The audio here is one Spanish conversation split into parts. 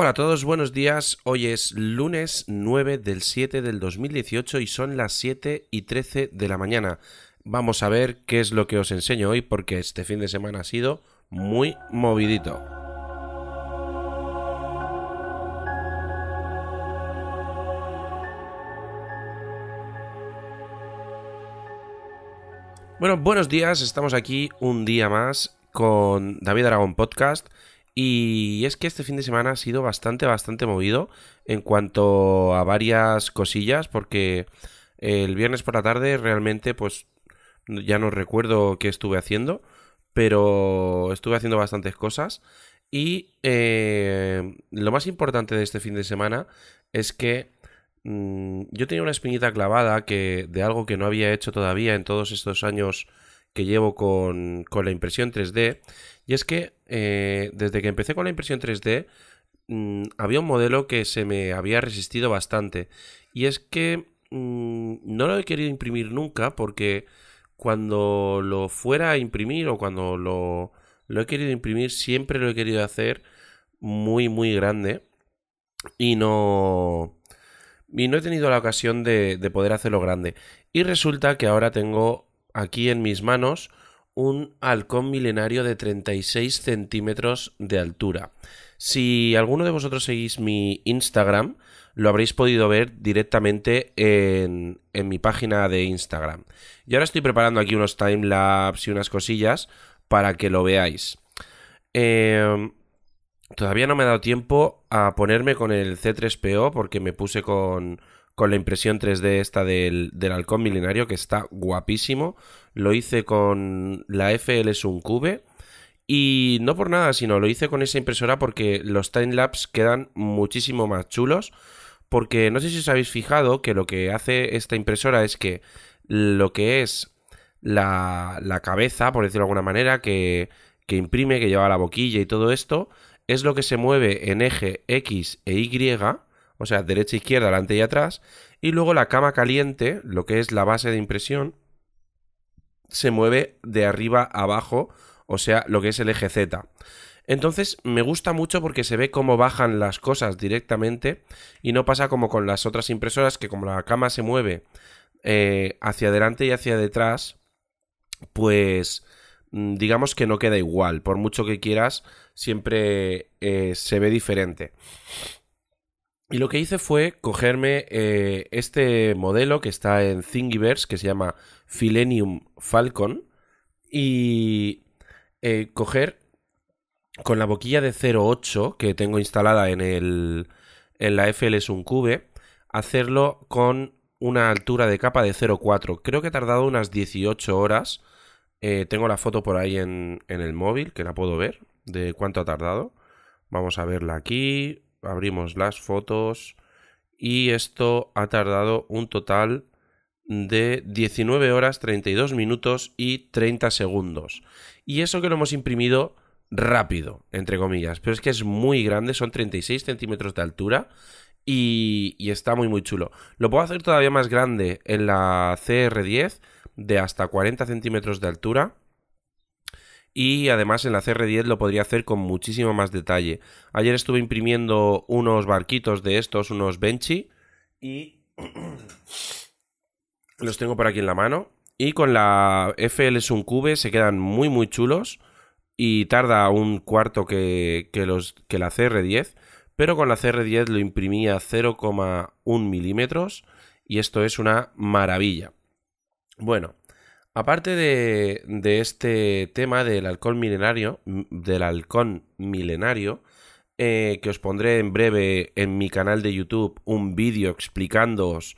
Hola a todos, buenos días. Hoy es lunes 9 del 7 del 2018 y son las 7 y 13 de la mañana. Vamos a ver qué es lo que os enseño hoy porque este fin de semana ha sido muy movidito. Bueno, buenos días, estamos aquí un día más con David Aragón Podcast y es que este fin de semana ha sido bastante, bastante movido en cuanto a varias cosillas porque el viernes por la tarde realmente pues ya no recuerdo qué estuve haciendo, pero estuve haciendo bastantes cosas. Y eh, lo más importante de este fin de semana es que Mm, yo tenía una espinita clavada que, de algo que no había hecho todavía en todos estos años que llevo con, la impresión 3D. Y es que eh, desde que empecé con la impresión 3D mm, había un modelo que se me había resistido bastante. Y es que mm, no lo he querido imprimir nunca porque cuando lo fuera a imprimir o cuando lo, lo he querido imprimir siempre lo he querido hacer muy muy grande y no y no he tenido la ocasión de, poder hacerlo grande. Y resulta que ahora tengo aquí en mis manos un halcón milenario de 36 centímetros de altura. Si alguno de vosotros seguís mi Instagram, lo habréis podido ver directamente en, en mi página de Instagram. Y ahora estoy preparando aquí unos timelapse y unas cosillas para que lo veáis. Eh, Todavía no me ha dado tiempo a ponerme con el C3PO porque me puse con, con la impresión 3D esta del, del, halcón milenario que está guapísimo. Lo hice con la FL Cube y no por nada, sino lo hice con esa impresora porque los timelapse quedan muchísimo más chulos. Porque no sé si os habéis fijado que lo que hace esta impresora es que lo que es la, la cabeza, por decirlo de alguna manera, que, que imprime, que lleva la boquilla y todo esto, es lo que se mueve en eje X e Y, o sea, derecha, izquierda, delante y atrás, y luego la cama caliente, lo que es la base de impresión, se mueve de arriba a abajo, o sea, lo que es el eje Z. Entonces me gusta mucho porque se ve cómo bajan las cosas directamente y no pasa como con las otras impresoras que como la cama se mueve eh, hacia adelante y hacia detrás, pues Mm, digamos que no queda igual. Por mucho que quieras, siempre eh, se ve diferente. Y lo que hice fue cogerme eh, este modelo que está en Thingiverse, que se llama Philenium Falcon, y eh, coger con la boquilla de 0.8 que tengo instalada en, el, en la FL Cube, hacerlo con una altura de capa de 0.4. Creo que he tardado unas 18 horas eh, tengo la foto por ahí en, el móvil, que la puedo ver, de cuánto ha tardado. Vamos a verla aquí. Abrimos las fotos. Y esto ha tardado un total de 19 horas 32 minutos y 30 segundos. Y eso que lo hemos imprimido rápido, entre comillas. Pero es que es muy grande, son 36 centímetros de altura. Y, está muy muy chulo. Lo puedo hacer todavía más grande en la CR10 de hasta 40 centímetros de altura. Y además en la CR10 lo podría hacer con muchísimo más detalle. Ayer estuve imprimiendo unos barquitos de estos, unos Benchy. Y los tengo por aquí en la mano. Y con la FL Cube se quedan muy muy chulos. Y tarda un cuarto que, que, los, que la CR10. Pero con la CR10 lo imprimía 0,1 milímetros. Y esto es una maravilla. Bueno, aparte de, este tema del halcón milenario, del halcón milenario, eh, que os pondré en breve en mi canal de YouTube un vídeo explicándoos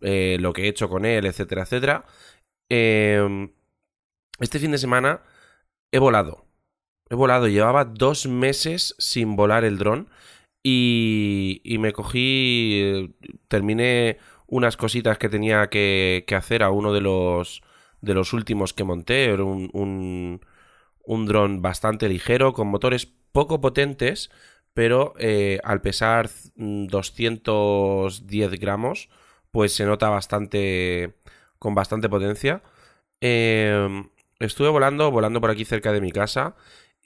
eh, lo que he hecho con él, etcétera, etcétera. Em, este fin de semana he volado. He volado, llevaba dos meses sin volar el dron y, y me cogí, eh, terminé unas cositas que tenía que, hacer a uno de los, de los últimos que monté. Era un, un, dron bastante ligero, con motores poco potentes, pero eh, al pesar 210 gramos, pues se nota bastante, con bastante potencia. Em, estuve volando, volando por aquí cerca de mi casa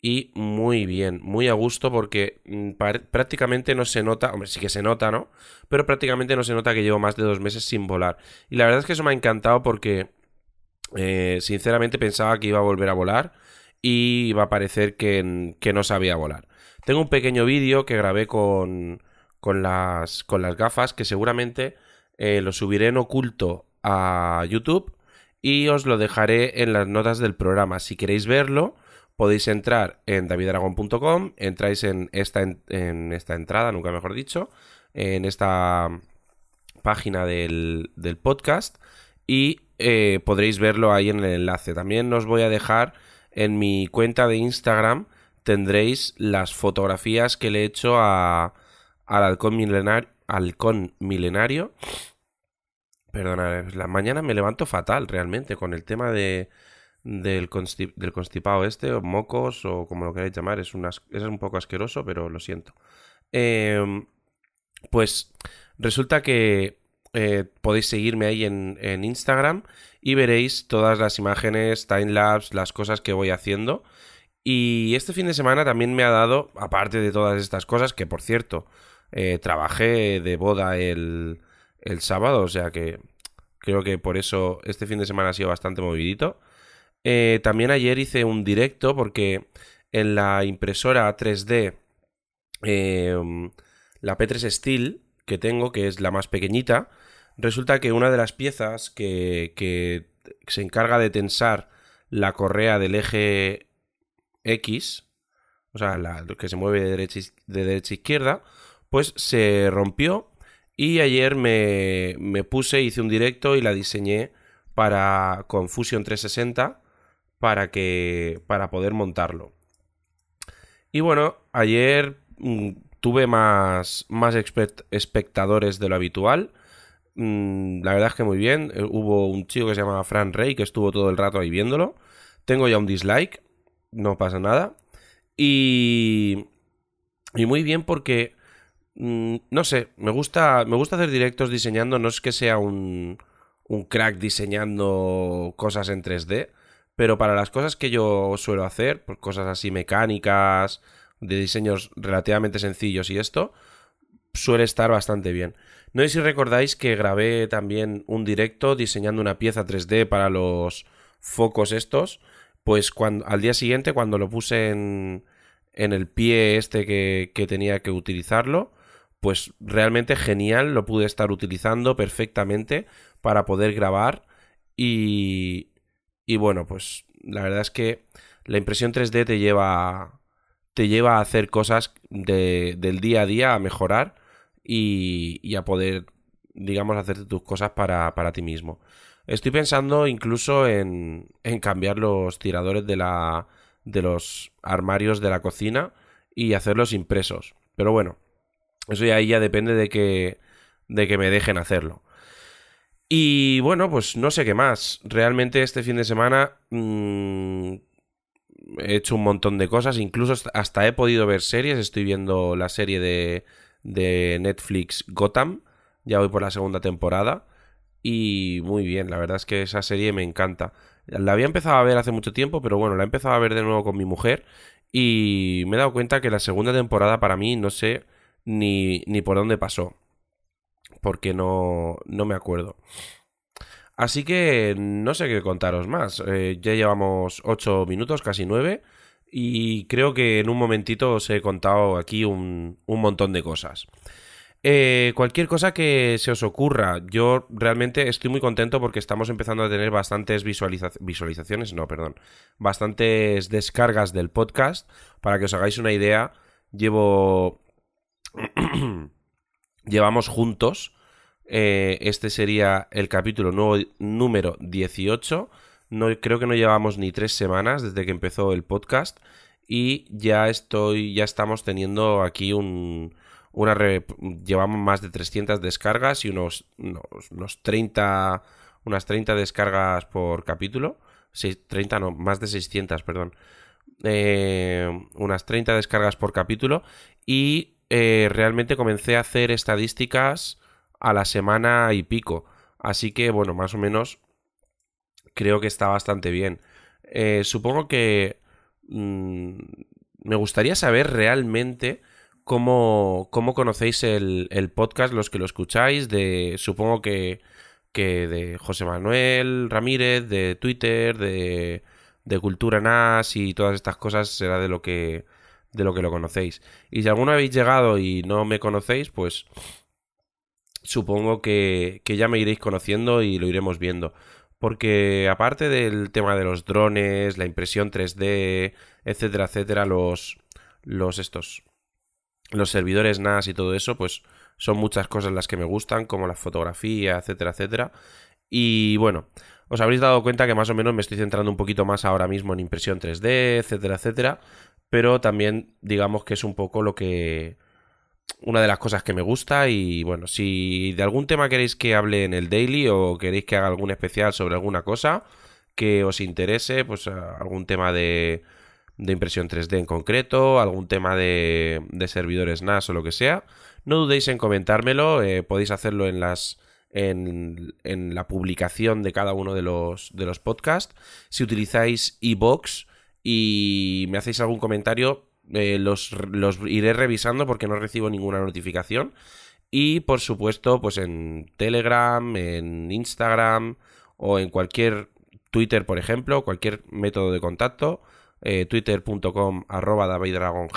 y muy bien, muy a gusto porque mm, prácticamente no se nota, hombre, sí que se nota, ¿no? Pero prácticamente no se nota que llevo más de dos meses sin volar. Y la verdad es que eso me ha encantado porque eh, sinceramente pensaba que iba a volver a volar y iba a parecer que, que no sabía volar. Tengo un pequeño vídeo que grabé con, con, las, con las gafas que seguramente eh, lo subiré en oculto a YouTube y os lo dejaré en las notas del programa. Si queréis verlo, podéis entrar en davidaragón.com, entráis en esta, en, esta entrada, nunca mejor dicho, en esta página del, podcast y eh, podréis verlo ahí en el enlace. También os voy a dejar en mi cuenta de Instagram, tendréis las fotografías que le he hecho a, al halcón milenario, halcón milenario. Perdona, la mañana me levanto fatal realmente con el tema de, del, constipado este, o mocos, o como lo queráis llamar, es, es un poco asqueroso, pero lo siento. Em, pues resulta que eh, podéis seguirme ahí en, Instagram y veréis todas las imágenes, timelapse, las cosas que voy haciendo. Y este fin de semana también me ha dado, aparte de todas estas cosas, que por cierto, eh, trabajé de boda el, el sábado, o sea que creo que por eso este fin de semana ha sido bastante movidito. Eh, también ayer hice un directo porque en la impresora 3D, em, la P3 Steel que tengo, que es la más pequeñita, resulta que una de las piezas que, se encarga de tensar la correa del eje X, o sea, la, que se mueve de derecha, de derecha a izquierda, pues se rompió y ayer me, me puse, hice un directo y la diseñé para con Fusion 360 para que para poder montarlo. Y bueno, ayer mm, tuve más, más espectadores de lo habitual. Mm, la verdad es que muy bien. Eh, hubo un chico que se llamaba Fran Rey que estuvo todo el rato ahí viéndolo. Tengo ya un dislike, no pasa nada. Y, y muy bien porque, mm, no sé, me gusta, me gusta hacer directos diseñando. No es que sea un, un crack diseñando cosas en 3D pero para las cosas que yo suelo hacer, por cosas así mecánicas, de diseños relativamente sencillos y esto, suele estar bastante bien. No sé si recordáis que grabé también un directo diseñando una pieza 3D para los focos estos, pues cuando, al día siguiente cuando lo puse en, en el pie este que, que tenía que utilizarlo, pues realmente genial, lo pude estar utilizando perfectamente para poder grabar y, y bueno, pues la verdad es que la impresión 3D te lleva, te lleva a hacer cosas del día a día, a mejorar y, a poder, digamos, hacerte tus cosas para, para ti mismo. Estoy pensando incluso en, en cambiar los tiradores de, la, de los armarios de la cocina y hacerlos impresos. Pero bueno, eso ya ya depende de que, de que me dejen hacerlo. Y bueno, pues no sé qué más. Realmente este fin de semana mm, he hecho un montón de cosas. Incluso hasta he podido ver series. Estoy viendo la serie de, de Netflix Gotham. Ya voy por la segunda temporada. Y muy bien, la verdad es que esa serie me encanta. La había empezado a ver hace mucho tiempo, pero bueno, la he empezado a ver de nuevo con mi mujer. Y me he dado cuenta que la segunda temporada para mí no sé ni, ni por dónde pasó porque no, no me acuerdo. Así que no sé qué contaros más. Eh, ya llevamos 8 minutos, casi 9. Y creo que en un momentito os he contado aquí un, un montón de cosas. Eh, cualquier cosa que se os ocurra, yo realmente estoy muy contento porque estamos empezando a tener bastantes visualizaciones, no, perdón, bastantes descargas del podcast. Para que os hagáis una idea, llevo... llevamos juntos eh, este sería el capítulo nuevo, número 18. No, creo que no llevamos ni tres semanas desde que empezó el podcast. Y ya estoy, ya estamos teniendo aquí un, una llevamos más de 300 descargas y unos, unos, 30 unas 30 descargas por capítulo 30 no más de 600 perdón eh, unas 30 descargas por capítulo y eh, realmente comencé a hacer estadísticas a la semana y pico. Así que, bueno, más o menos creo que está bastante bien. Eh, supongo que mm, me gustaría saber realmente cómo, cómo conocéis el, el, podcast, los que lo escucháis, de supongo que, que de José Manuel Ramírez, de Twitter, de, de Cultura NAS y todas estas cosas será de lo que de lo que lo conocéis. Y si alguno habéis llegado y no me conocéis, pues supongo que, que ya me iréis conociendo y lo iremos viendo. Porque aparte del tema de los drones, la impresión 3D, etcétera, etcétera, los, los estos, los servidores NAS y todo eso, pues son muchas cosas las que me gustan, como la fotografía, etcétera, etcétera. Y bueno, os habréis dado cuenta que más o menos me estoy centrando un poquito más ahora mismo en impresión 3D, etcétera, etcétera. Pero también digamos que es un poco lo que... Una de las cosas que me gusta y bueno, si de algún tema queréis que hable en el daily o queréis que haga algún especial sobre alguna cosa que os interese, pues algún tema de de impresión 3D en concreto, algún tema de, de servidores NAS o lo que sea, no dudéis en comentármelo, eh, podéis hacerlo en las... En, en, la publicación de cada uno de los, de los podcasts. Si utilizáis iBox y me hacéis algún comentario, eh, los, los iré revisando porque no recibo ninguna notificación. Y por supuesto, pues en Telegram, en Instagram o en cualquier Twitter, por ejemplo, cualquier método de contacto, eh, twitter.com arroba daviddragong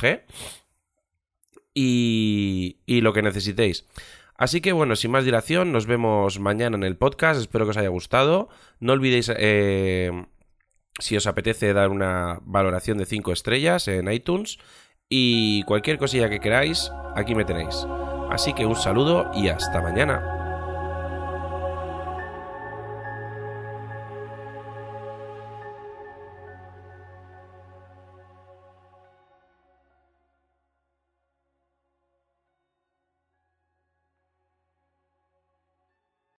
y, y lo que necesitéis. Así que bueno, sin más dilación, nos vemos mañana en el podcast. Espero que os haya gustado. No olvidéis, eh, si os apetece, dar una valoración de 5 estrellas en iTunes. Y cualquier cosilla que queráis, aquí me tenéis. Así que un saludo y hasta mañana.